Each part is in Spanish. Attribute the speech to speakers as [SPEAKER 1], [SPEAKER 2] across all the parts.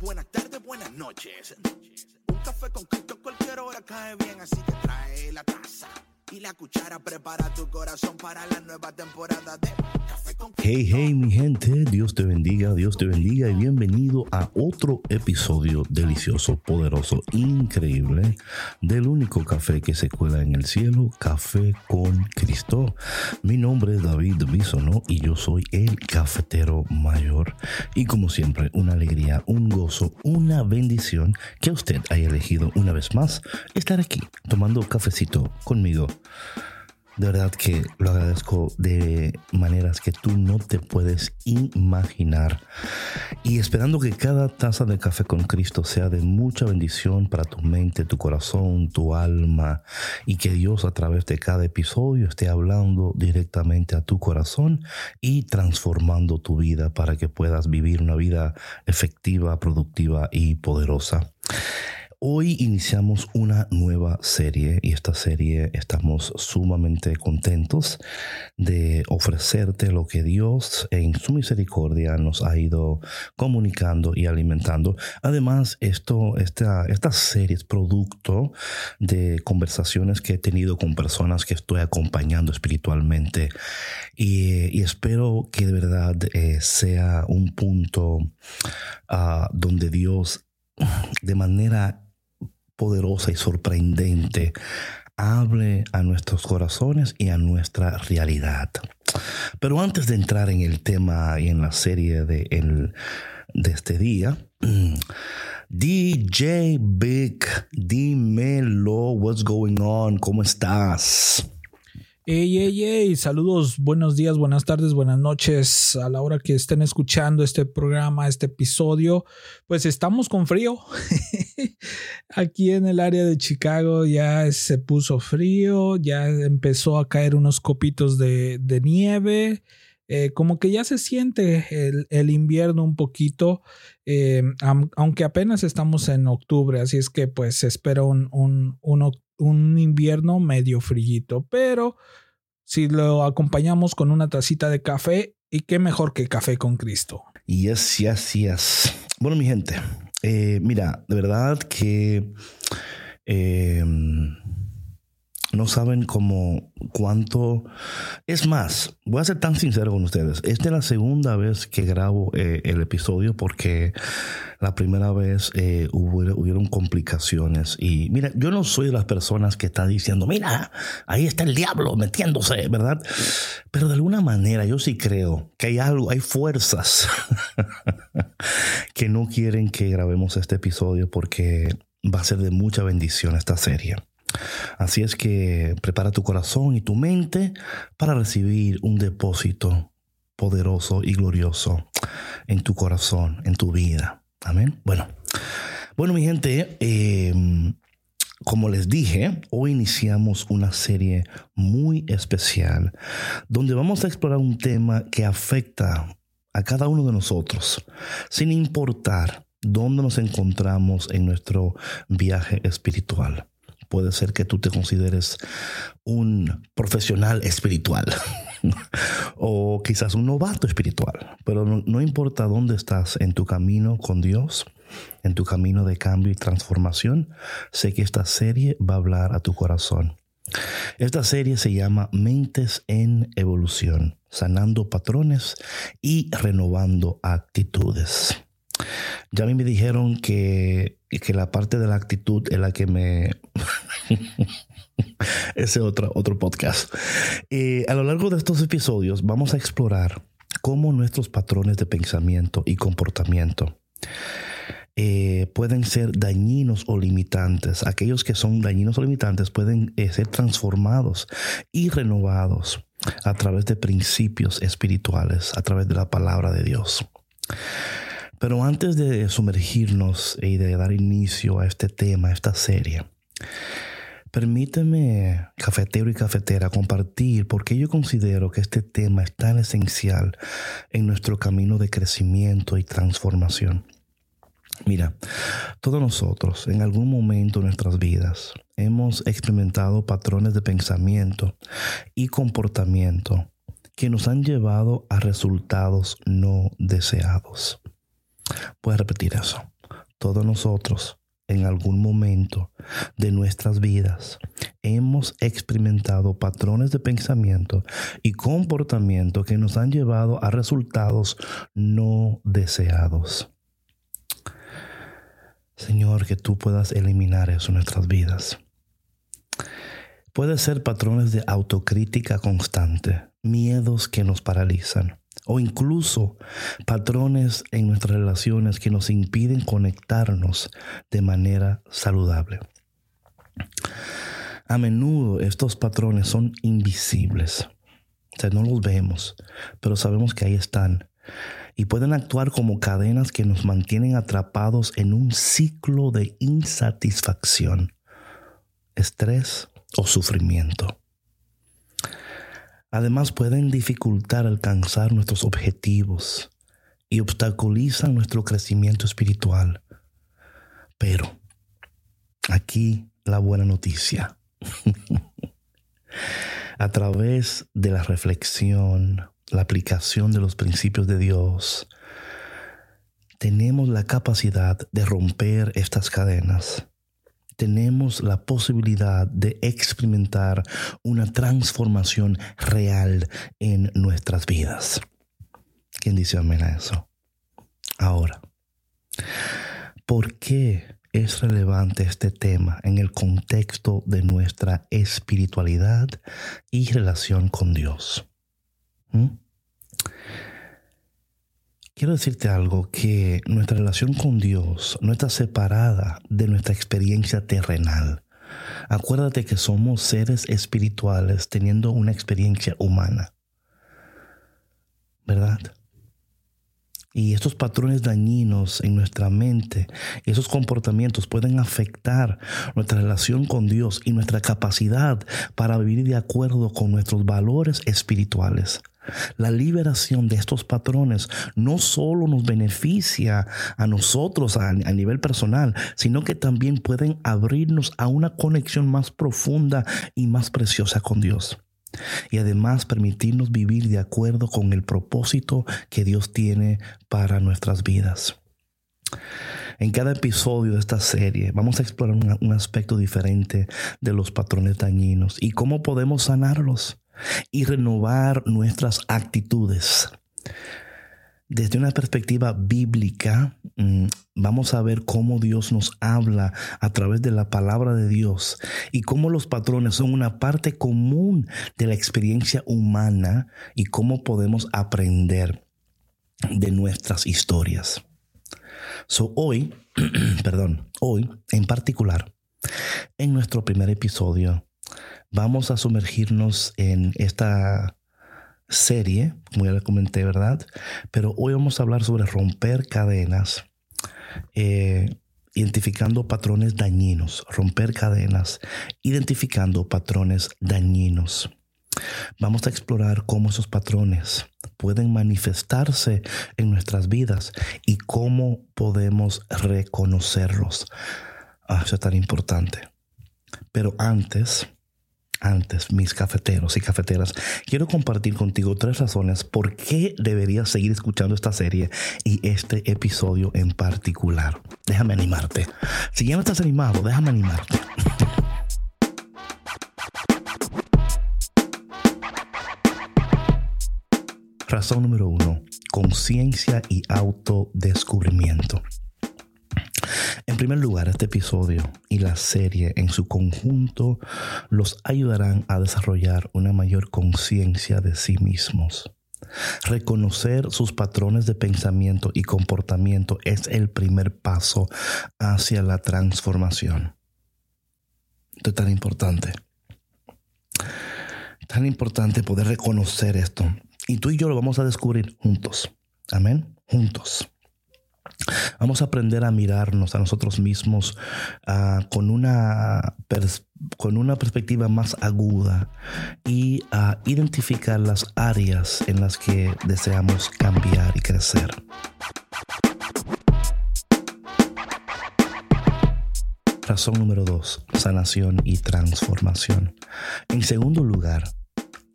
[SPEAKER 1] buenas tardes, buenas noches. Un café con Cristo cualquier hora cae bien, así que trae la taza y la cuchara. Prepara tu corazón para la nueva temporada de Café con
[SPEAKER 2] Hey, hey, mi gente, Dios te bendiga, Dios te bendiga y bienvenido a otro episodio delicioso, poderoso, increíble del único café que se cuela en el cielo, Café con Cristo. Mi nombre es David Bisono y yo soy el cafetero mayor. Y como siempre, una alegría, un gozo, una bendición que usted haya elegido una vez más estar aquí tomando cafecito conmigo. De verdad que lo agradezco de maneras que tú no te puedes imaginar. Y esperando que cada taza de café con Cristo sea de mucha bendición para tu mente, tu corazón, tu alma. Y que Dios a través de cada episodio esté hablando directamente a tu corazón y transformando tu vida para que puedas vivir una vida efectiva, productiva y poderosa. Hoy iniciamos una nueva serie y esta serie estamos sumamente contentos de ofrecerte lo que Dios en su misericordia nos ha ido comunicando y alimentando. Además, esto, esta, serie es producto de conversaciones que he tenido con personas que estoy acompañando espiritualmente y, espero que de verdad eh, sea un punto uh, donde Dios de manera poderosa y sorprendente hable a nuestros corazones y a nuestra realidad. Pero antes de entrar en el tema y en la serie de, el, de este día, DJ Big, dímelo, what's going on, ¿cómo estás?
[SPEAKER 3] Hey, hey, hey, saludos, buenos días, buenas tardes, buenas noches. A la hora que estén escuchando este programa, este episodio, pues estamos con frío. Aquí en el área de Chicago ya se puso frío, ya empezó a caer unos copitos de, de nieve. Eh, como que ya se siente el, el invierno un poquito, eh, aunque apenas estamos en octubre, así es que pues se espera un, un, un, un invierno medio frillito, pero si lo acompañamos con una tacita de café, y qué mejor que café con Cristo.
[SPEAKER 2] Yes, yes, yes. Bueno, mi gente, eh, mira, de verdad que eh, no saben cómo cuánto. Es más, voy a ser tan sincero con ustedes. Esta es la segunda vez que grabo eh, el episodio porque la primera vez eh, hubo, hubieron complicaciones. Y mira, yo no soy de las personas que está diciendo, mira, ahí está el diablo metiéndose, ¿verdad? Pero de alguna manera yo sí creo que hay algo, hay fuerzas que no quieren que grabemos este episodio porque va a ser de mucha bendición esta serie. Así es que prepara tu corazón y tu mente para recibir un depósito poderoso y glorioso en tu corazón, en tu vida. Amén. Bueno, bueno, mi gente, eh, como les dije, hoy iniciamos una serie muy especial donde vamos a explorar un tema que afecta a cada uno de nosotros, sin importar dónde nos encontramos en nuestro viaje espiritual. Puede ser que tú te consideres un profesional espiritual o quizás un novato espiritual, pero no, importa dónde estás en tu camino con Dios, en tu camino de cambio y transformación, sé que esta serie va a hablar a tu corazón. Esta serie se llama Mentes en Evolución, sanando patrones y renovando actitudes. Ya a mí me dijeron que, que la parte de la actitud es la que me... Ese otro, otro podcast. Eh, a lo largo de estos episodios vamos a explorar cómo nuestros patrones de pensamiento y comportamiento eh, pueden ser dañinos o limitantes. Aquellos que son dañinos o limitantes pueden eh, ser transformados y renovados a través de principios espirituales, a través de la palabra de Dios. Pero antes de sumergirnos y de dar inicio a este tema, a esta serie, permíteme, cafetero y cafetera, compartir por qué yo considero que este tema es tan esencial en nuestro camino de crecimiento y transformación. Mira, todos nosotros en algún momento de nuestras vidas hemos experimentado patrones de pensamiento y comportamiento que nos han llevado a resultados no deseados. Puedes repetir eso. todos nosotros en algún momento de nuestras vidas hemos experimentado patrones de pensamiento y comportamiento que nos han llevado a resultados no deseados. Señor, que tú puedas eliminar eso en nuestras vidas. Puede ser patrones de autocrítica constante, miedos que nos paralizan o incluso patrones en nuestras relaciones que nos impiden conectarnos de manera saludable. A menudo estos patrones son invisibles, o sea, no los vemos, pero sabemos que ahí están y pueden actuar como cadenas que nos mantienen atrapados en un ciclo de insatisfacción, estrés o sufrimiento. Además pueden dificultar alcanzar nuestros objetivos y obstaculizan nuestro crecimiento espiritual. Pero aquí la buena noticia. A través de la reflexión, la aplicación de los principios de Dios, tenemos la capacidad de romper estas cadenas tenemos la posibilidad de experimentar una transformación real en nuestras vidas. ¿Quién dice amén a eso? Ahora, ¿por qué es relevante este tema en el contexto de nuestra espiritualidad y relación con Dios? ¿Mm? Quiero decirte algo, que nuestra relación con Dios no está separada de nuestra experiencia terrenal. Acuérdate que somos seres espirituales teniendo una experiencia humana. ¿Verdad? Y estos patrones dañinos en nuestra mente, esos comportamientos pueden afectar nuestra relación con Dios y nuestra capacidad para vivir de acuerdo con nuestros valores espirituales. La liberación de estos patrones no solo nos beneficia a nosotros a, nivel personal, sino que también pueden abrirnos a una conexión más profunda y más preciosa con Dios. Y además permitirnos vivir de acuerdo con el propósito que Dios tiene para nuestras vidas. En cada episodio de esta serie vamos a explorar un aspecto diferente de los patrones dañinos y cómo podemos sanarlos y renovar nuestras actitudes. Desde una perspectiva bíblica, mm, vamos a ver cómo Dios nos habla a través de la palabra de Dios y cómo los patrones son una parte común de la experiencia humana y cómo podemos aprender de nuestras historias. So hoy, perdón, hoy en particular, en nuestro primer episodio, vamos a sumergirnos en esta serie, como ya le comenté, ¿verdad? Pero hoy vamos a hablar sobre romper cadenas, eh, identificando patrones dañinos, romper cadenas, identificando patrones dañinos. Vamos a explorar cómo esos patrones pueden manifestarse en nuestras vidas y cómo podemos reconocerlos. Ah, eso es tan importante. Pero antes, antes, mis cafeteros y cafeteras, quiero compartir contigo tres razones por qué deberías seguir escuchando esta serie y este episodio en particular. Déjame animarte. Si ya no estás animado, déjame animarte. Razón número uno, conciencia y autodescubrimiento. En primer lugar, este episodio y la serie en su conjunto los ayudarán a desarrollar una mayor conciencia de sí mismos. Reconocer sus patrones de pensamiento y comportamiento es el primer paso hacia la transformación. Esto es tan importante. Tan importante poder reconocer esto. Y tú y yo lo vamos a descubrir juntos. Amén. Juntos. Vamos a aprender a mirarnos a nosotros mismos ah, con, una con una perspectiva más aguda y a identificar las áreas en las que deseamos cambiar y crecer. Razón número dos, sanación y transformación. En segundo lugar,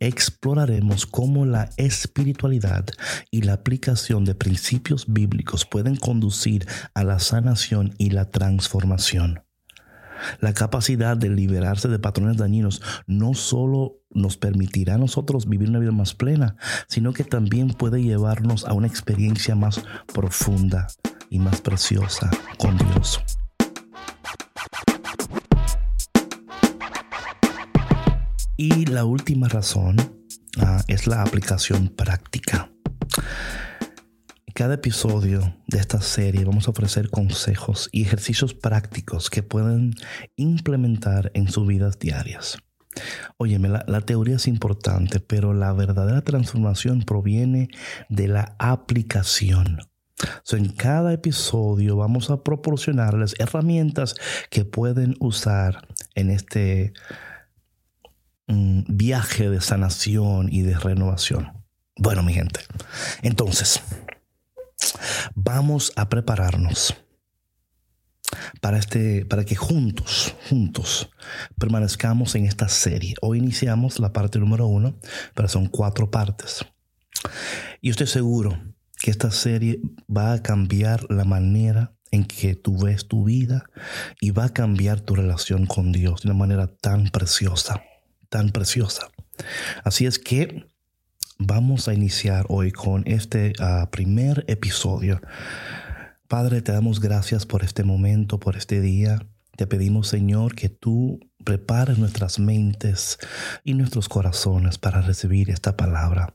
[SPEAKER 2] exploraremos cómo la espiritualidad y la aplicación de principios bíblicos pueden conducir a la sanación y la transformación. La capacidad de liberarse de patrones dañinos no solo nos permitirá a nosotros vivir una vida más plena, sino que también puede llevarnos a una experiencia más profunda y más preciosa con Dios. Y la última razón ah, es la aplicación práctica. Cada episodio de esta serie vamos a ofrecer consejos y ejercicios prácticos que pueden implementar en sus vidas diarias. Óyeme, la, la, teoría es importante, pero la verdadera transformación proviene de la aplicación. en cada episodio vamos a proporcionarles herramientas que pueden usar en este viaje de sanación y de renovación. Bueno, mi gente, entonces, vamos a prepararnos para, este, para que juntos, juntos, permanezcamos en esta serie. Hoy iniciamos la parte número uno, pero son cuatro partes. Y estoy seguro que esta serie va a cambiar la manera en que tú ves tu vida y va a cambiar tu relación con Dios de una manera tan preciosa tan preciosa. Así es que vamos a iniciar hoy con este ah, primer episodio. Padre, te damos gracias por este momento, por este día. Te pedimos, Señor, que tú prepares nuestras mentes y nuestros corazones para recibir esta palabra.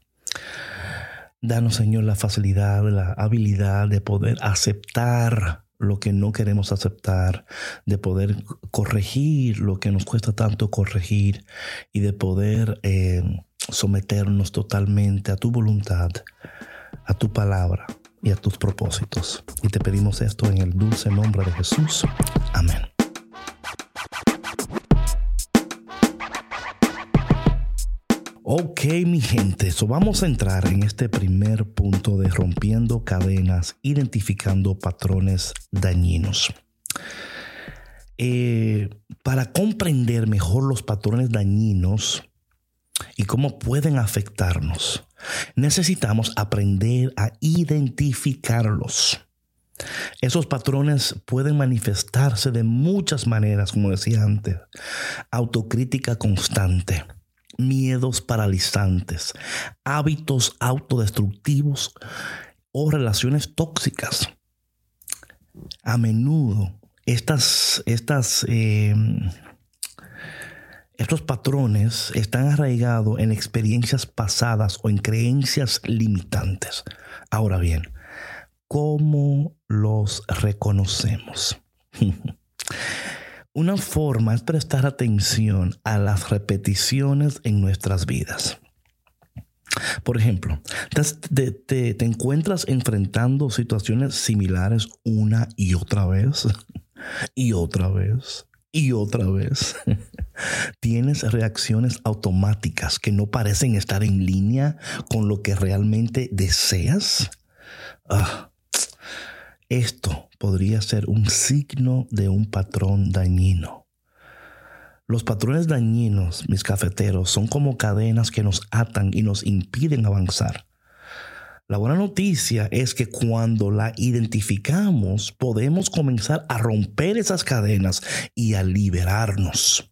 [SPEAKER 2] Danos, Señor, la facilidad, la habilidad de poder aceptar lo que no queremos aceptar, de poder corregir lo que nos cuesta tanto corregir y de poder eh, someternos totalmente a tu voluntad, a tu palabra y a tus propósitos. Y te pedimos esto en el dulce nombre de Jesús. Amén. Ok, mi gente, vamos a entrar en este primer punto de rompiendo cadenas, identificando patrones dañinos. Eh, para comprender mejor los patrones dañinos y cómo pueden afectarnos, necesitamos aprender a identificarlos. Esos patrones pueden manifestarse de muchas maneras, como decía antes. Autocrítica constante miedos paralizantes, hábitos autodestructivos o relaciones tóxicas. A menudo estas, estas, em, estos patrones están arraigados en experiencias pasadas o en creencias limitantes. Ahora bien, ¿cómo los reconocemos? Una forma es prestar atención a las repeticiones en nuestras vidas. Por ejemplo, te, encuentras enfrentando situaciones similares una y otra vez, y otra vez, y otra vez. Tienes reacciones automáticas que no parecen estar en línea con lo que realmente deseas. Ah, esto podría ser un signo de un patrón dañino. Los patrones dañinos, mis cafeteros, son como cadenas que nos atan y nos impiden avanzar. La buena noticia es que cuando la identificamos podemos comenzar a romper esas cadenas y a liberarnos.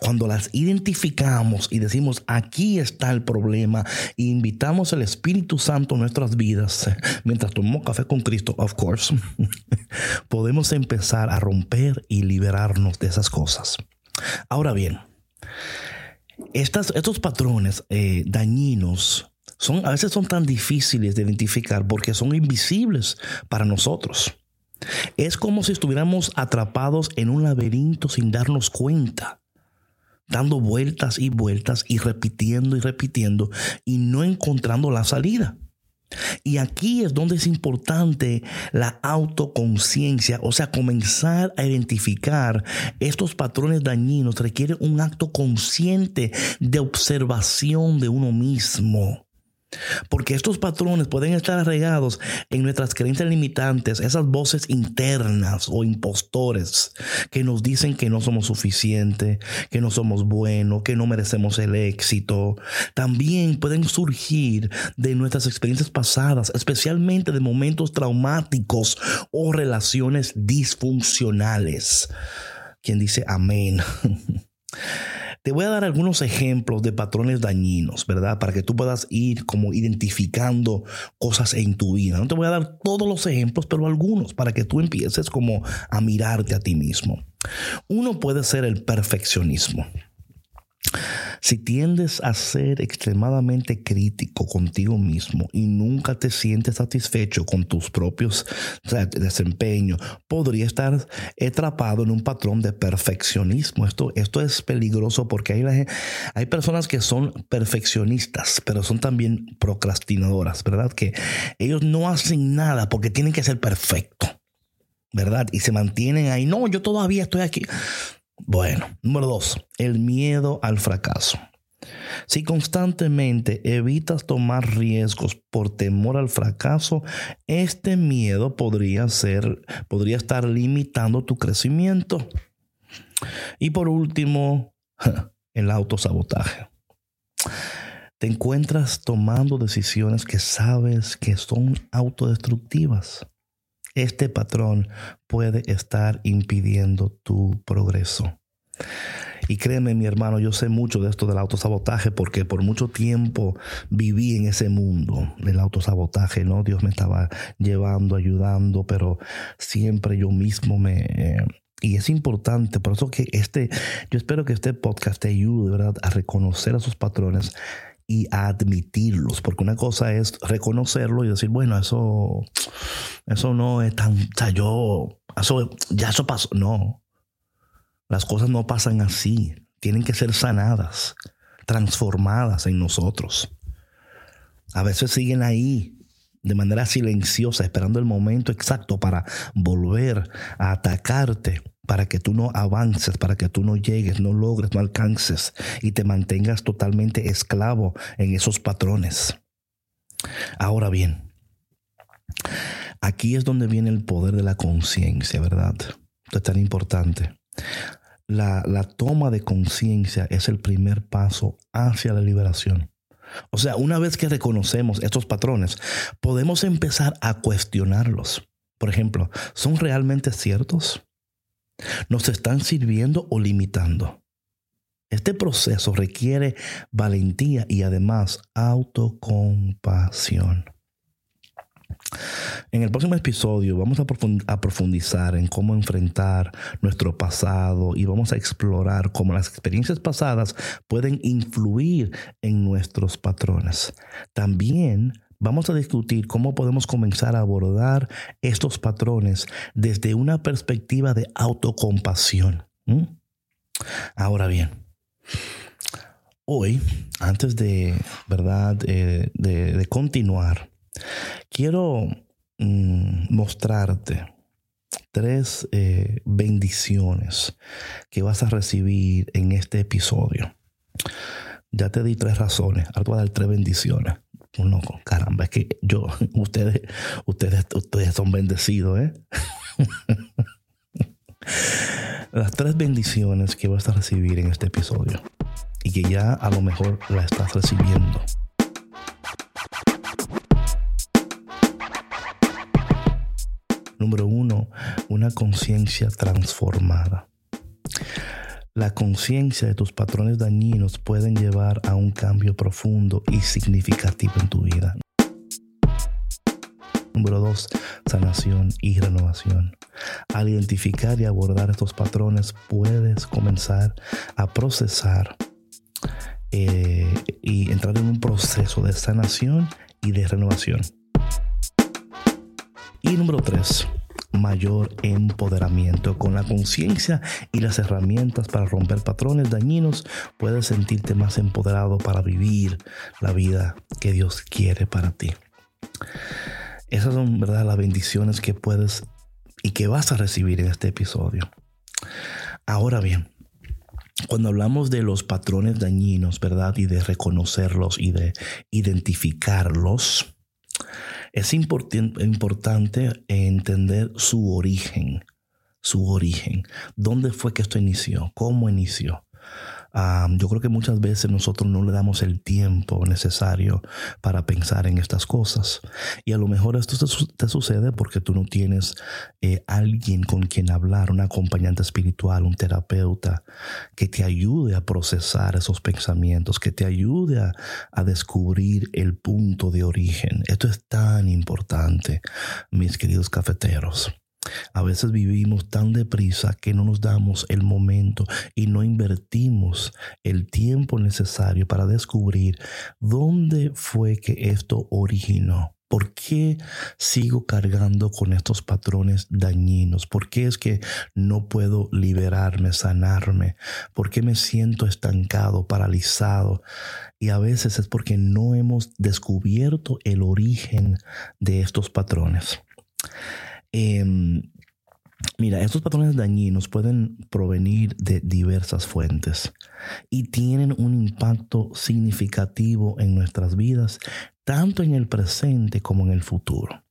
[SPEAKER 2] Cuando las identificamos y decimos, aquí está el problema, invitamos al Espíritu Santo a nuestras vidas, mientras tomamos café con Cristo, of course, podemos empezar a romper y liberarnos de esas cosas. Ahora bien, estos patrones eh, dañinos son, a veces son tan difíciles de identificar porque son invisibles para nosotros. Es como si estuviéramos atrapados en un laberinto sin darnos cuenta dando vueltas y vueltas y repitiendo y repitiendo y no encontrando la salida. Y aquí es donde es importante la autoconciencia, o sea, comenzar a identificar estos patrones dañinos requiere un acto consciente de observación de uno mismo. Porque estos patrones pueden estar arraigados en nuestras creencias limitantes, esas voces internas o impostores que nos dicen que no somos suficientes, que no somos buenos, que no merecemos el éxito. También pueden surgir de nuestras experiencias pasadas, especialmente de momentos traumáticos o relaciones disfuncionales. Quien dice amén. Te voy a dar algunos ejemplos de patrones dañinos, ¿verdad? Para que tú puedas ir como identificando cosas en tu vida. No te voy a dar todos los ejemplos, pero algunos para que tú empieces como a mirarte a ti mismo. Uno puede ser el perfeccionismo. Si tiendes a ser extremadamente crítico contigo mismo y nunca te sientes satisfecho con tus propios desempeños, podría estar atrapado en un patrón de perfeccionismo. Esto, esto es peligroso porque hay, hay personas que son perfeccionistas, pero son también procrastinadoras, ¿verdad? Que ellos no hacen nada porque tienen que ser perfecto, ¿verdad? Y se mantienen ahí. No, yo todavía estoy aquí. Bueno, número dos, el miedo al fracaso. Si constantemente evitas tomar riesgos por temor al fracaso, este miedo podría ser, podría estar limitando tu crecimiento. Y por último, el autosabotaje. Te encuentras tomando decisiones que sabes que son autodestructivas. Este patrón puede estar impidiendo tu progreso. Y créeme, mi hermano, yo sé mucho de esto del autosabotaje porque por mucho tiempo viví en ese mundo del autosabotaje, ¿no? Dios me estaba llevando, ayudando, pero siempre yo mismo me... y es importante, por eso que este, yo espero que este podcast te ayude, ¿verdad?, a reconocer esos patrones y admitirlos, porque una cosa es reconocerlo y decir, bueno, eso, eso no es tan, o sea, yo, eso, ya eso pasó, no, las cosas no pasan así, tienen que ser sanadas, transformadas en nosotros. A veces siguen ahí de manera silenciosa, esperando el momento exacto para volver a atacarte para que tú no avances, para que tú no llegues, no logres, no alcances y te mantengas totalmente esclavo en esos patrones. Ahora bien, aquí es donde viene el poder de la conciencia, ¿verdad? Esto es tan importante. La, la toma de conciencia es el primer paso hacia la liberación. O sea, una vez que reconocemos estos patrones, podemos empezar a cuestionarlos. Por ejemplo, ¿son realmente ciertos? ¿Nos están sirviendo o limitando? Este proceso requiere valentía y además autocompasión. En el próximo episodio vamos a profundizar en cómo enfrentar nuestro pasado y vamos a explorar cómo las experiencias pasadas pueden influir en nuestros patrones. También vamos a discutir cómo podemos comenzar a abordar estos patrones desde una perspectiva de autocompasión. Ahora bien, hoy, antes de, ¿verdad? De, continuar, quiero mm, mostrarte tres eh, bendiciones que vas a recibir en este episodio. Ya te di tres razones, ahora te voy a dar tres bendiciones uno, caramba, es que yo, ustedes, ustedes, ustedes son bendecidos, ¿eh? Las tres bendiciones que vas a recibir en este episodio y que ya a lo mejor la estás recibiendo. Número uno, una conciencia transformada. La conciencia de tus patrones dañinos pueden llevar a un cambio profundo y significativo en tu vida. Número dos, sanación y renovación. Al identificar y abordar estos patrones, puedes comenzar a procesar eh, y entrar en un proceso de sanación y de renovación. Y número tres, mayor empoderamiento. Con la conciencia y las herramientas para romper patrones dañinos, puedes sentirte más empoderado para vivir la vida que Dios quiere para ti. Esas son, ¿verdad?, las bendiciones que puedes y que vas a recibir en este episodio. Ahora bien, cuando hablamos de los patrones dañinos, ¿verdad? Y de reconocerlos y de identificarlos, es importante entender su origen, su origen. ¿Dónde fue que esto inició? ¿Cómo inició? Yo creo que muchas veces nosotros no le damos el tiempo necesario para pensar en estas cosas. Y a lo mejor esto te, sucede porque tú no tienes eh, alguien con quien hablar, un acompañante espiritual, un terapeuta, que te ayude a procesar esos pensamientos, que te ayude a, a descubrir el punto de origen. Esto es tan importante, mis queridos cafeteros. A veces vivimos tan deprisa que no nos damos el momento y no invertimos el tiempo necesario para descubrir dónde fue que esto originó. ¿Por qué sigo cargando con estos patrones dañinos? ¿Por qué es que no puedo liberarme, sanarme? ¿Por qué me siento estancado, paralizado? Y a veces es porque no hemos descubierto el origen de estos patrones. Em, mira, estos patrones dañinos pueden provenir de diversas fuentes y tienen un impacto significativo en nuestras vidas, tanto en el presente como en el futuro.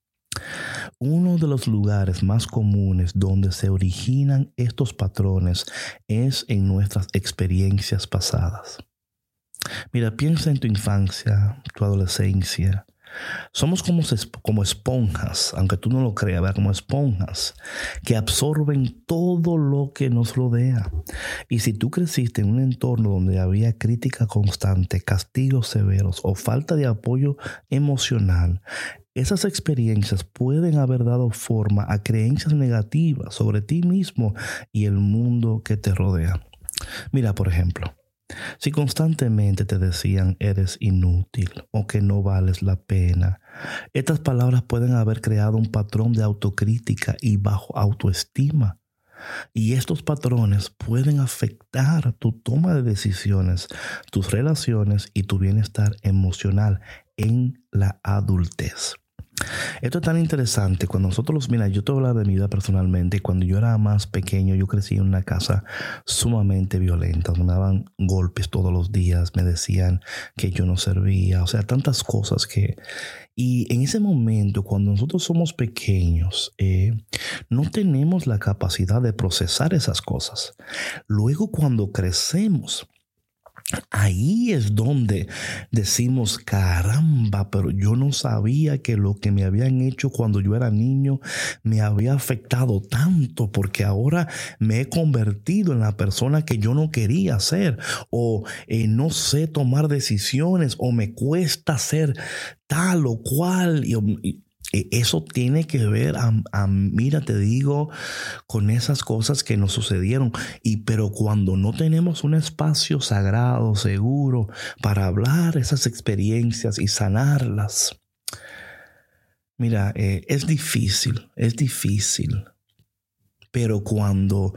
[SPEAKER 2] Uno de los lugares más comunes donde se originan estos patrones es en nuestras experiencias pasadas. Mira, piensa en tu infancia, tu adolescencia, somos como, como esponjas, aunque tú no lo creas, como esponjas que absorben todo lo que nos rodea. Y si tú creciste en un entorno donde había crítica constante, castigos severos o falta de apoyo emocional, esas experiencias pueden haber dado forma a creencias negativas sobre ti mismo y el mundo que te rodea. Mira, por ejemplo, si constantemente te decían eres inútil o que no vales la pena, estas palabras pueden haber creado un patrón de autocrítica y bajo autoestima. Y estos patrones pueden afectar tu toma de decisiones, tus relaciones y tu bienestar emocional en la adultez. Esto es tan interesante. Cuando nosotros, mira, yo te voy a hablar de mi vida personalmente. Cuando yo era más pequeño, yo crecí en una casa sumamente violenta. Me daban golpes todos los días, me decían que yo no servía. O sea, tantas cosas que... Y en ese momento, cuando nosotros somos pequeños, eh, no tenemos la capacidad de procesar esas cosas. Luego, cuando crecemos, Ahí es donde decimos, caramba, pero yo no sabía que lo que me habían hecho cuando yo era niño me había afectado tanto porque ahora me he convertido en la persona que yo no quería ser o eh, no sé tomar decisiones o me cuesta ser tal o cual. y eso tiene que ver, a, mira, te digo, con esas cosas que nos sucedieron. Y pero cuando no tenemos un espacio sagrado, seguro, para hablar esas experiencias y sanarlas, mira, eh, es difícil, es difícil. Pero cuando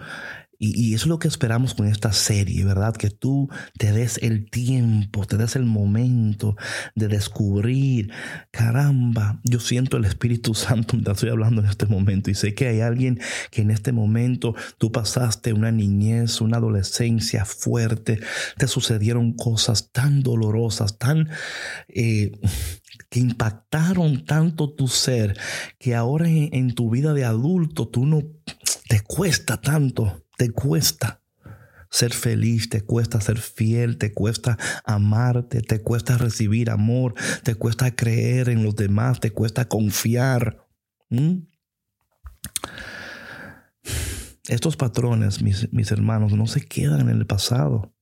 [SPEAKER 2] y, eso es lo que esperamos con esta serie, ¿verdad? Que tú te des el tiempo, te des el momento de descubrir, caramba, yo siento el Espíritu Santo, te estoy hablando en este momento y sé que hay alguien que en este momento tú pasaste una niñez, una adolescencia fuerte, te sucedieron cosas tan dolorosas, tan... Eh, que impactaron tanto tu ser, que ahora en, en tu vida de adulto tú no te cuesta tanto te cuesta ser feliz, te cuesta ser fiel, te cuesta amarte, te cuesta recibir amor, te cuesta creer en los demás, te cuesta confiar. Estos patrones, mis, mis hermanos, no se quedan en el pasado,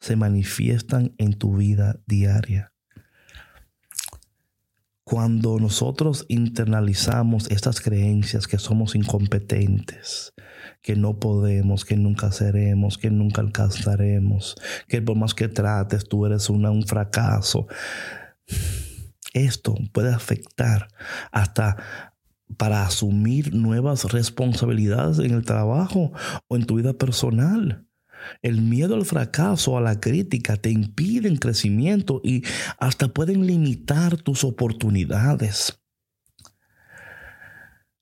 [SPEAKER 2] se manifiestan en tu vida diaria. Cuando nosotros internalizamos estas creencias que somos incompetentes, que no podemos, que nunca seremos, que nunca alcanzaremos, que por más que trates tú eres una, un fracaso. Esto puede afectar hasta para asumir nuevas responsabilidades en el trabajo o en tu vida personal. El miedo al fracaso, a la crítica, te impiden crecimiento y hasta pueden limitar tus oportunidades.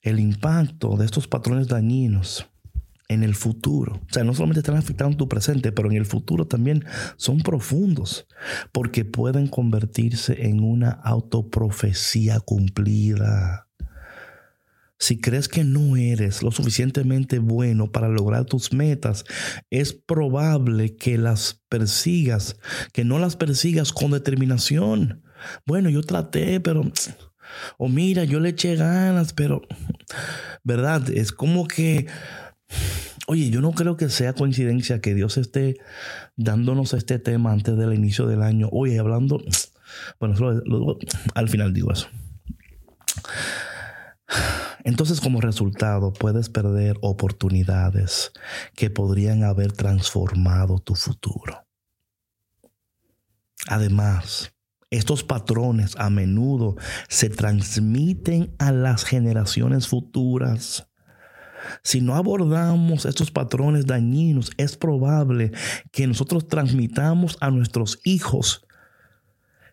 [SPEAKER 2] El impacto de estos patrones dañinos en el futuro. O sea, no solamente están afectando tu presente, pero en el futuro también son profundos, porque pueden convertirse en una autoprofecía cumplida. Si crees que no eres lo suficientemente bueno para lograr tus metas, es probable que las persigas, que no las persigas con determinación. Bueno, yo traté, pero... O mira, yo le eché ganas, pero... ¿Verdad? Es como que Oye, yo no creo que sea coincidencia que Dios esté dándonos este tema antes del inicio del año. Oye, hablando, bueno, al final digo eso. Entonces, como resultado, puedes perder oportunidades que podrían haber transformado tu futuro. Además, estos patrones a menudo se transmiten a las generaciones futuras. Si no abordamos estos patrones dañinos, es probable que nosotros transmitamos a nuestros hijos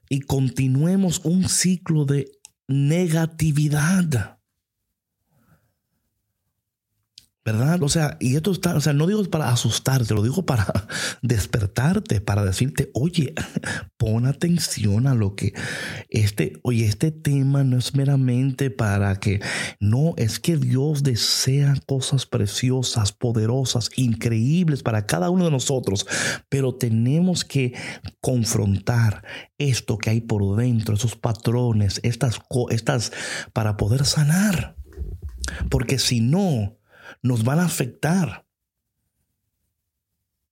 [SPEAKER 2] y continuemos un ciclo de negatividad. ¿Verdad? O sea, y esto está, o sea, no digo para asustarte, lo digo para despertarte, para decirte, oye, pon atención a lo que este, oye, este tema no es meramente para que, no, es que Dios desea cosas preciosas, poderosas, increíbles para cada uno de nosotros, pero tenemos que confrontar esto que hay por dentro, esos patrones, estas, estas, para poder sanar. Porque si no, nos van a afectar.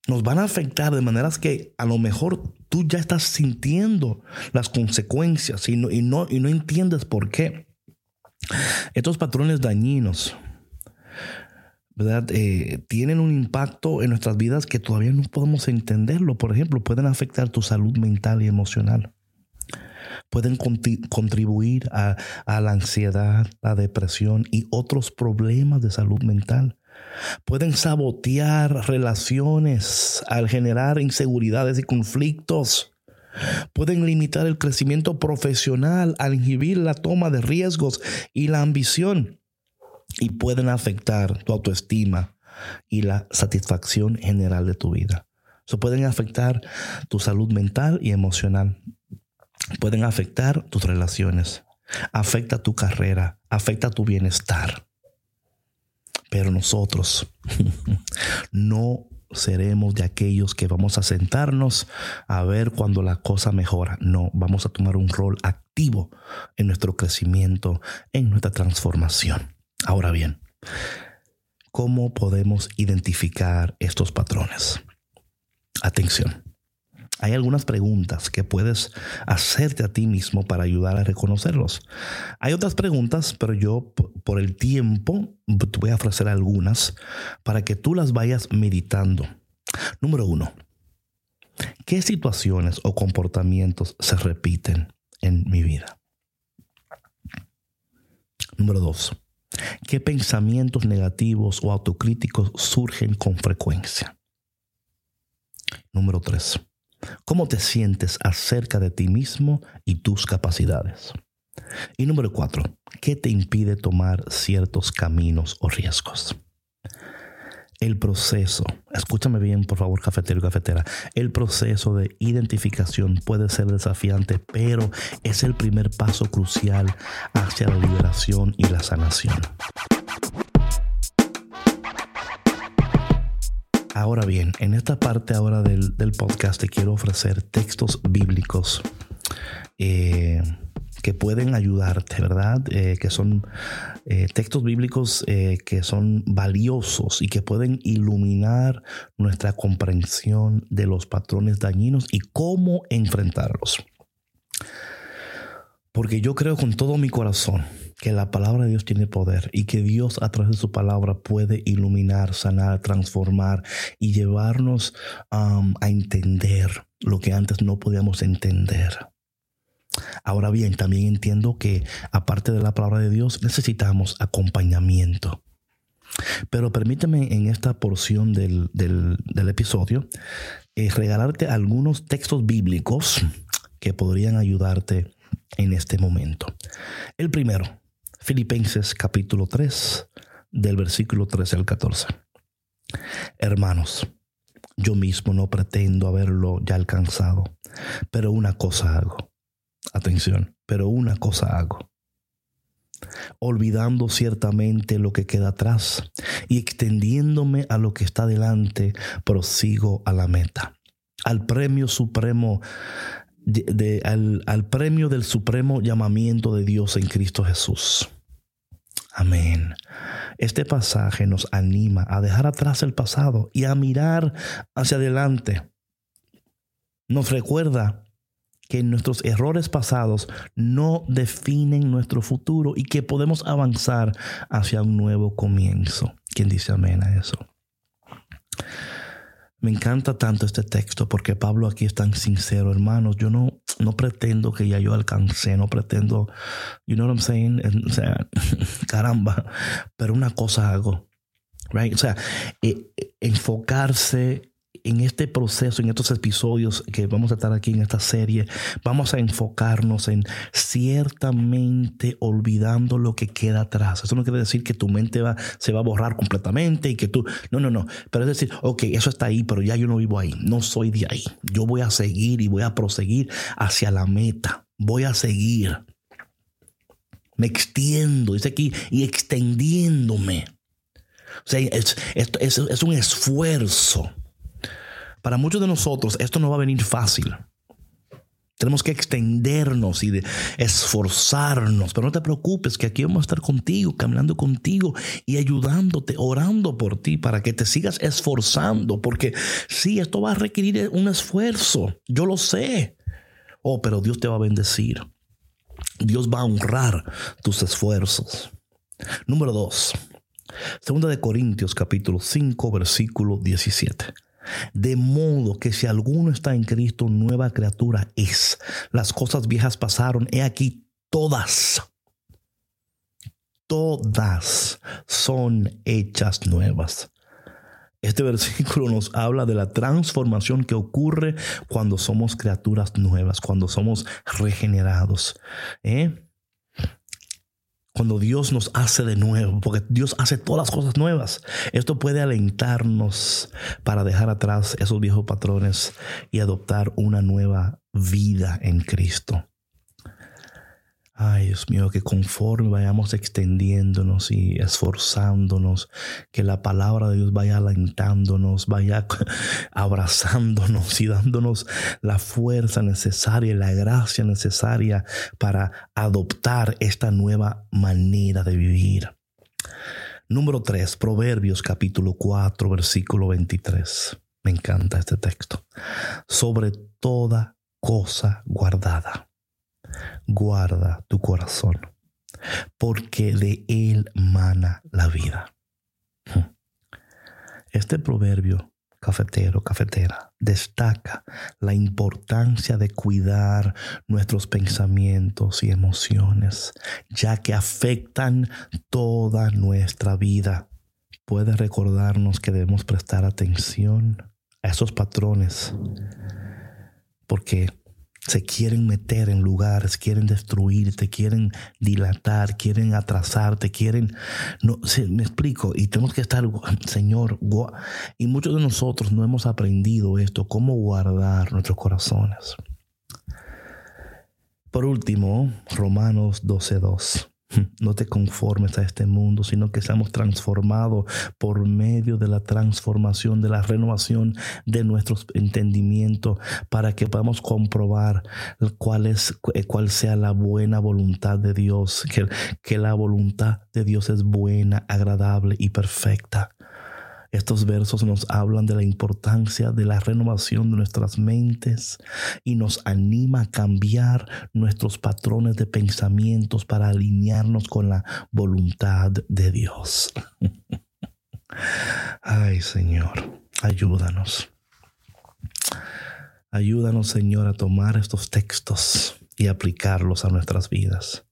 [SPEAKER 2] Nos van a afectar de maneras que a lo mejor tú ya estás sintiendo las consecuencias y no, y no, y no entiendes por qué. Estos patrones dañinos, ¿verdad? Eh, tienen un impacto en nuestras vidas que todavía no podemos entenderlo. Por ejemplo, pueden afectar tu salud mental y emocional pueden contribuir a, la ansiedad, la depresión y otros problemas de salud mental. Pueden sabotear relaciones al generar inseguridades y conflictos. Pueden limitar el crecimiento profesional al inhibir la toma de riesgos y la ambición. Y pueden afectar tu autoestima y la satisfacción general de tu vida. Eso pueden afectar tu salud mental y emocional pueden afectar tus relaciones, afecta tu carrera, afecta tu bienestar. Pero nosotros no seremos de aquellos que vamos a sentarnos a ver cuando la cosa mejora. No, vamos a tomar un rol activo en nuestro crecimiento, en nuestra transformación. Ahora bien, ¿cómo podemos identificar estos patrones? Atención. Hay algunas preguntas que puedes hacerte a ti mismo para ayudar a reconocerlos. Hay otras preguntas, pero yo por el tiempo te voy a ofrecer algunas para que tú las vayas meditando. Número uno, ¿qué situaciones o comportamientos se repiten en mi vida? Número dos, ¿qué pensamientos negativos o autocríticos surgen con frecuencia? Número tres, ¿Cómo te sientes acerca de ti mismo y tus capacidades? Y número cuatro, ¿qué te impide tomar ciertos caminos o riesgos? El proceso, escúchame bien por favor cafetero y cafetera, el proceso de identificación puede ser desafiante, pero es el primer paso crucial hacia la liberación y la sanación. Ahora bien, en esta parte ahora del, podcast te quiero ofrecer textos bíblicos eh, que pueden ayudarte, ¿verdad? Eh, que son eh, textos bíblicos que son valiosos y que pueden iluminar nuestra comprensión de los patrones dañinos y cómo enfrentarlos. Porque yo creo con todo mi corazón que la palabra de Dios tiene poder y que Dios a través de su palabra puede iluminar, sanar, transformar y llevarnos a entender lo que antes no podíamos entender. Ahora bien, también entiendo que aparte de la palabra de Dios necesitamos acompañamiento. Pero permíteme en esta porción del, episodio eh, regalarte algunos textos bíblicos que podrían ayudarte en este momento. El primero, Filipenses capítulo 3, del versículo 13 al 14. Hermanos, yo mismo no pretendo haberlo ya alcanzado, pero una cosa hago. Atención, pero una cosa hago. Olvidando ciertamente lo que queda atrás y extendiéndome a lo que está delante, prosigo a la meta, al premio supremo al, al premio del supremo llamamiento de Dios en Cristo Jesús. Amén. Este pasaje nos anima a dejar atrás el pasado y a mirar hacia adelante. Nos recuerda que nuestros errores pasados no definen nuestro futuro y que podemos avanzar hacia un nuevo comienzo. ¿Quién dice amén a eso? Me encanta tanto este texto porque Pablo aquí es tan sincero, hermanos. Yo no, no pretendo que ya yo alcancé, no pretendo, you know what I'm saying? O sea, caramba, pero una cosa hago, right? O sea, eh, eh, enfocarse en este proceso, en estos episodios que vamos a estar aquí en esta serie, vamos a enfocarnos en ciertamente olvidando lo que queda atrás. Eso no quiere decir que tu mente va, se va a borrar completamente y que tú... No, no, no. Pero es decir, ok, eso está ahí, pero ya yo no vivo ahí. No soy de ahí. Yo voy a seguir y voy a proseguir hacia la meta. Voy a seguir. Me extiendo, dice aquí, y extendiéndome. O sea, es, es un esfuerzo para muchos de nosotros esto no va a venir fácil. Tenemos que extendernos y esforzarnos, pero no te preocupes que aquí vamos a estar contigo, caminando contigo y ayudándote, orando por ti para que te sigas esforzando, porque sí, esto va a requerir un esfuerzo, yo lo sé. Oh, pero Dios te va a bendecir. Dios va a honrar tus esfuerzos. Número 2. Segunda de Corintios capítulo 5 versículo 17. De modo que si alguno está en Cristo, nueva criatura es. Las cosas viejas pasaron, he aquí todas. Todas son hechas nuevas. Este versículo nos habla de la transformación que ocurre cuando somos criaturas nuevas, cuando somos regenerados. ¿Eh? Cuando Dios nos hace de nuevo, porque Dios hace todas las cosas nuevas. Esto puede alentarnos para dejar atrás esos viejos patrones y adoptar una nueva vida en Cristo. Ay, Dios mío, que conforme vayamos extendiéndonos y esforzándonos, que la palabra de Dios vaya alentándonos, vaya abrazándonos y dándonos la fuerza necesaria la gracia necesaria para adoptar esta nueva manera de vivir. Número 3, Proverbios capítulo 4, versículo 23. Me encanta este texto. Sobre toda cosa guardada guarda tu corazón, porque de él mana la vida. Este proverbio, cafetero, cafetera, destaca la importancia de cuidar nuestros pensamientos y emociones, ya que afectan toda nuestra vida. Puede recordarnos que debemos prestar atención a esos patrones, porque se quieren meter en lugares, quieren destruirte, quieren dilatar, quieren atrasarte, quieren... No, me explico, y tenemos que estar, Señor, y muchos de nosotros no hemos aprendido esto, cómo guardar nuestros corazones. Por último, Romanos 12.2. No te conformes a este mundo, sino que seamos transformados por medio de la transformación, de la renovación de nuestro entendimiento, para que podamos comprobar cuál, es, eh, cuál sea la buena voluntad de Dios, que, que la voluntad de Dios es buena, agradable y perfecta. Estos versos nos hablan de la importancia de la renovación de nuestras mentes y nos anima a cambiar nuestros patrones de pensamientos para alinearnos con la voluntad de Dios. Ay Señor, ayúdanos. Ayúdanos Señor a tomar estos textos y aplicarlos a nuestras vidas.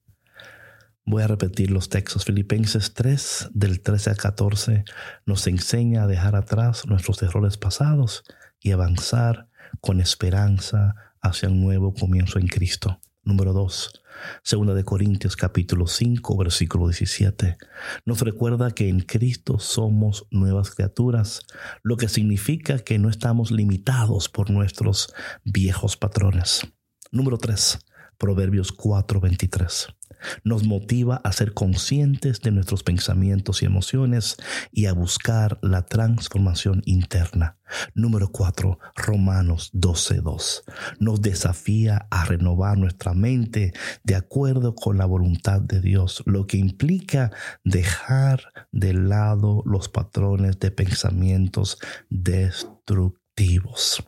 [SPEAKER 2] Voy a repetir los textos. Filipenses 3, del 13 al 14, nos enseña a dejar atrás nuestros errores pasados y avanzar con esperanza hacia un nuevo comienzo en Cristo. Número 2. Segunda de Corintios capítulo 5 versículo 17 nos recuerda que en Cristo somos nuevas criaturas, lo que significa que no estamos limitados por nuestros viejos patrones. Número 3. Proverbios 4:23 nos motiva a ser conscientes de nuestros pensamientos y emociones y a buscar la transformación interna. Número 4, Romanos 12.2. Nos desafía a renovar nuestra mente de acuerdo con la voluntad de Dios, lo que implica dejar de lado los patrones de pensamientos destructivos.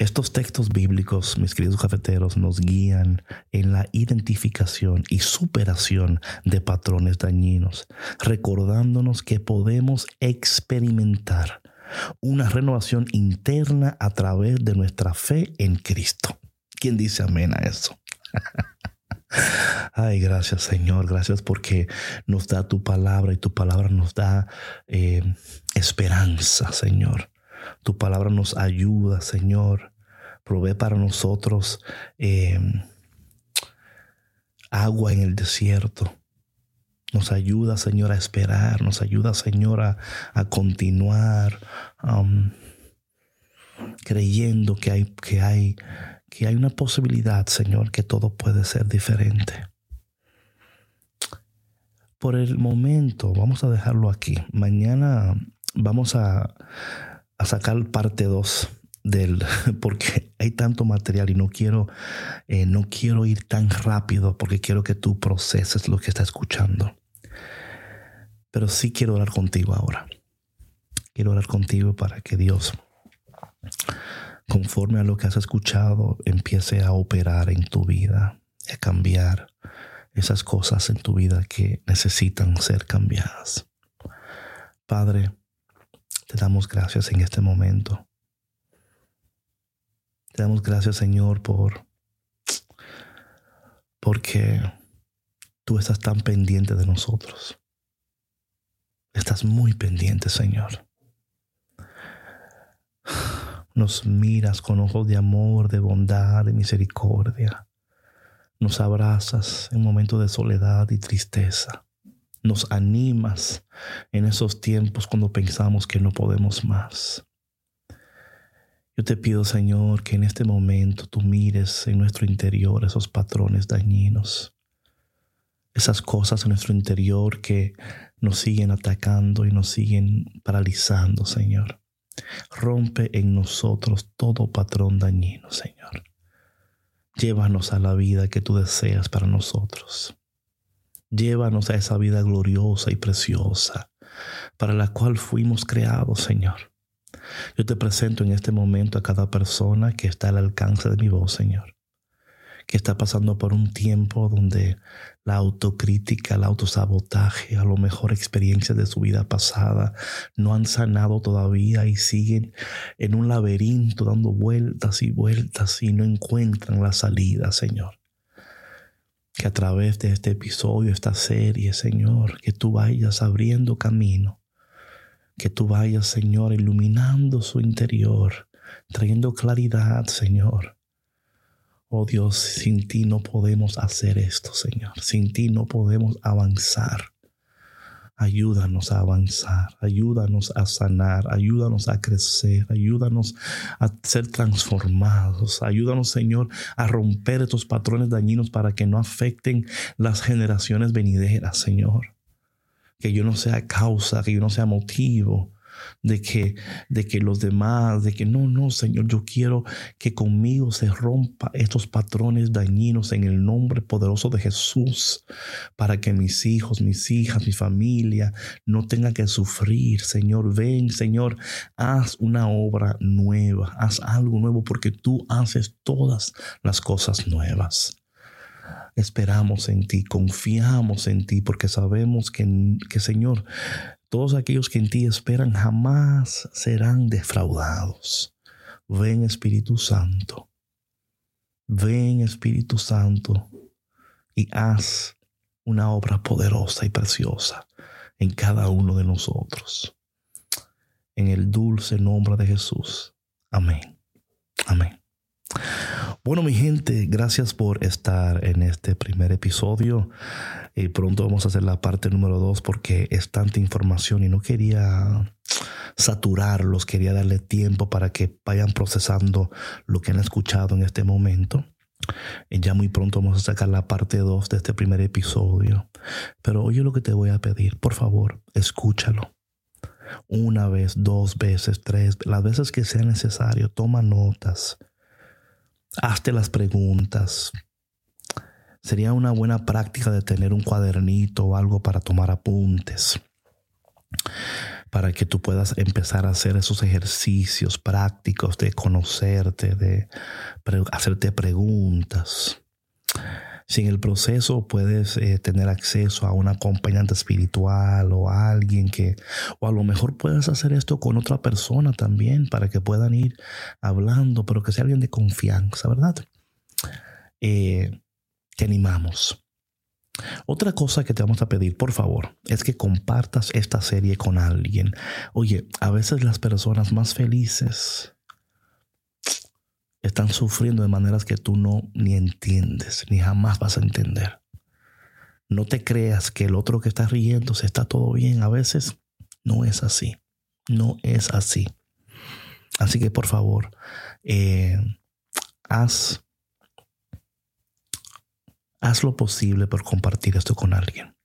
[SPEAKER 2] Estos textos bíblicos, mis queridos cafeteros, nos guían en la identificación y superación de patrones dañinos, recordándonos que podemos experimentar una renovación interna a través de nuestra fe en Cristo. ¿Quién dice amén a eso? Ay, gracias Señor, gracias porque nos da tu palabra y tu palabra nos da eh, esperanza, Señor. Tu palabra nos ayuda, Señor. Provee para nosotros em, agua en el desierto. Nos ayuda, Señor, a esperar. Nos ayuda, Señor, a, continuar um, creyendo que hay, que, hay, que hay una posibilidad, Señor, que todo puede ser diferente. Por el momento, vamos a dejarlo aquí. Mañana vamos a a sacar parte 2 del porque hay tanto material y no quiero eh, no quiero ir tan rápido porque quiero que tú proceses lo que estás escuchando. Pero sí quiero orar contigo ahora. Quiero orar contigo para que Dios conforme a lo que has escuchado empiece a operar en tu vida a cambiar esas cosas en tu vida que necesitan ser cambiadas. Padre te damos gracias en este momento. Te damos gracias, Señor, por porque tú estás tan pendiente de nosotros. Estás muy pendiente, Señor. Nos miras con ojos de amor, de bondad, de misericordia. Nos abrazas en momentos de soledad y tristeza nos animas en esos tiempos cuando pensamos que no podemos más. Yo te pido, Señor, que en este momento tú mires en nuestro interior esos patrones dañinos, esas cosas en nuestro interior que nos siguen atacando y nos siguen paralizando, Señor. Rompe en nosotros todo patrón dañino, Señor. Llévanos a la vida que tú deseas para nosotros. Llévanos a esa vida gloriosa y preciosa para la cual fuimos creados, Señor. Yo te presento en este momento a cada persona que está al alcance de mi voz, Señor, que está pasando por un tiempo donde la autocrítica, el autosabotaje, a lo mejor experiencias de su vida pasada no han sanado todavía y siguen en un laberinto dando vueltas y vueltas y no encuentran la salida, Señor. Que a través de este episodio, esta serie, Señor, que tú vayas abriendo camino, que tú vayas, Señor, iluminando su interior, trayendo claridad, Señor. Oh Dios, sin ti no podemos hacer esto, Señor. Sin ti no podemos avanzar. Ayúdanos a avanzar, ayúdanos a sanar, ayúdanos a crecer, ayúdanos a ser transformados, ayúdanos Señor a romper estos patrones dañinos para que no afecten las generaciones venideras, Señor. Que yo no sea causa, que yo no sea motivo de que, de que los demás, de que no, no, Señor, yo quiero que conmigo se rompa estos patrones dañinos en el nombre poderoso de Jesús, para que mis hijos, mis hijas, mi familia no tengan que sufrir. Señor, ven, Señor, haz una obra nueva, haz algo nuevo, porque tú haces todas las cosas nuevas esperamos en ti, confiamos en ti, porque sabemos que, que, Señor, todos aquellos que en ti esperan jamás serán defraudados. Ven Espíritu Santo. Ven Espíritu Santo y haz una obra poderosa y preciosa en cada uno de nosotros. En el dulce nombre de Jesús. Amén. Amén. Bueno, mi gente, gracias por estar en este primer episodio. Y pronto vamos a hacer la parte número dos porque es tanta información y no quería saturarlos, quería darle tiempo para que vayan procesando lo que han escuchado en este momento. Y ya muy pronto vamos a sacar la parte 2 de este primer episodio. Pero oye lo que te voy a pedir, por favor, escúchalo. Una vez, dos veces, tres, las veces que sea necesario, toma notas hazte las preguntas. Sería una buena práctica de tener un cuadernito o algo para tomar apuntes, para que tú puedas empezar a hacer esos ejercicios prácticos de conocerte, de hacerte preguntas. Si en el proceso puedes eh, tener acceso a un acompañante espiritual o a alguien que, o a lo mejor puedes hacer esto con otra persona también para que puedan ir hablando, pero que sea alguien de confianza, ¿verdad? Eh, te animamos. Otra cosa que te vamos a pedir, por favor, es que compartas esta serie con alguien. Oye, a veces las personas más felices están sufriendo de maneras que tú no ni entiendes, ni jamás vas a entender. No te creas que el otro que está riendo se está todo bien. A veces no es así. No es así. Así que por favor, eh, haz, haz lo posible por compartir esto con alguien.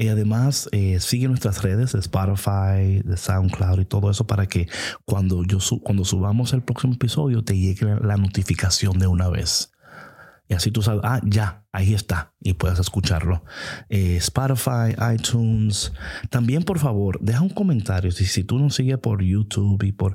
[SPEAKER 2] Y además, eh, sigue nuestras redes de Spotify, de SoundCloud y todo eso para que cuando, yo cuando subamos el próximo episodio te llegue la, notificación de una vez. Y así tú sabes, ah, ya, ahí está, y puedes escucharlo. Eh, Spotify, iTunes. También, por favor, deja un comentario. Si, si tú nos sigues por YouTube y por.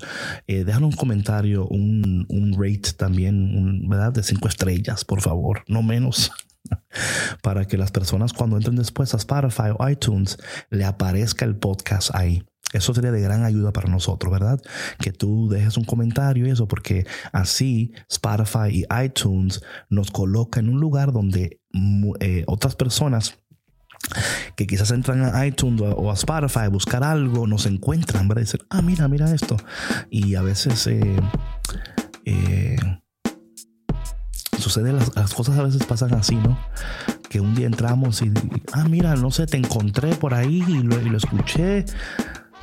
[SPEAKER 2] Eh, un comentario, un, un rate también, ¿verdad? De cinco estrellas, por favor, no menos para que las personas cuando entren después a Spotify o iTunes le aparezca el podcast ahí. Eso sería de gran ayuda para nosotros, ¿verdad? Que tú dejes un comentario y eso, porque así Spotify y iTunes nos coloca en un lugar donde eh, otras personas que quizás entran a iTunes o a Spotify a buscar algo, nos encuentran, ¿verdad? Y dicen, ah, mira, mira esto. Y a veces eh, eh, sucede, las, las, cosas a veces pasan así, ¿no? Que un día entramos y, ah, mira, no sé, te encontré por ahí y lo, y lo escuché.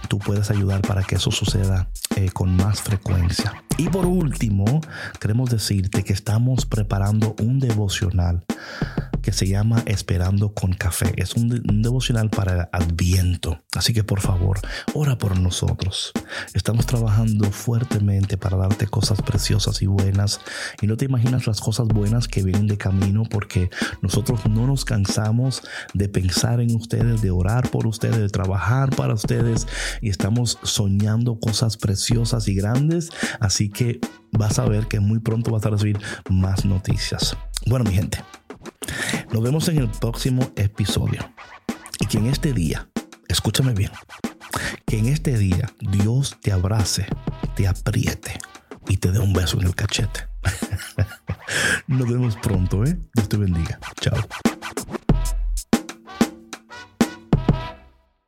[SPEAKER 2] Tú puedes ayudar para que eso suceda eh, con más frecuencia. Y por último, queremos decirte que estamos preparando un devocional que se llama Esperando con Café. Es un, devocional para Adviento. Así que por favor, ora por nosotros. Estamos trabajando fuertemente para darte cosas preciosas y buenas. Y no te imaginas las cosas buenas que vienen de camino porque nosotros no nos cansamos de pensar en ustedes, de orar por ustedes, de trabajar para ustedes. Y estamos soñando cosas y grandes. Así que vas a ver que muy pronto vas a recibir más noticias. Bueno, mi gente. Nos vemos en el próximo episodio. Y que en este día, escúchame bien, que en este día Dios te abrace, te apriete y te dé un beso en el cachete. Nos vemos pronto, ¿eh? Dios te bendiga. Chao.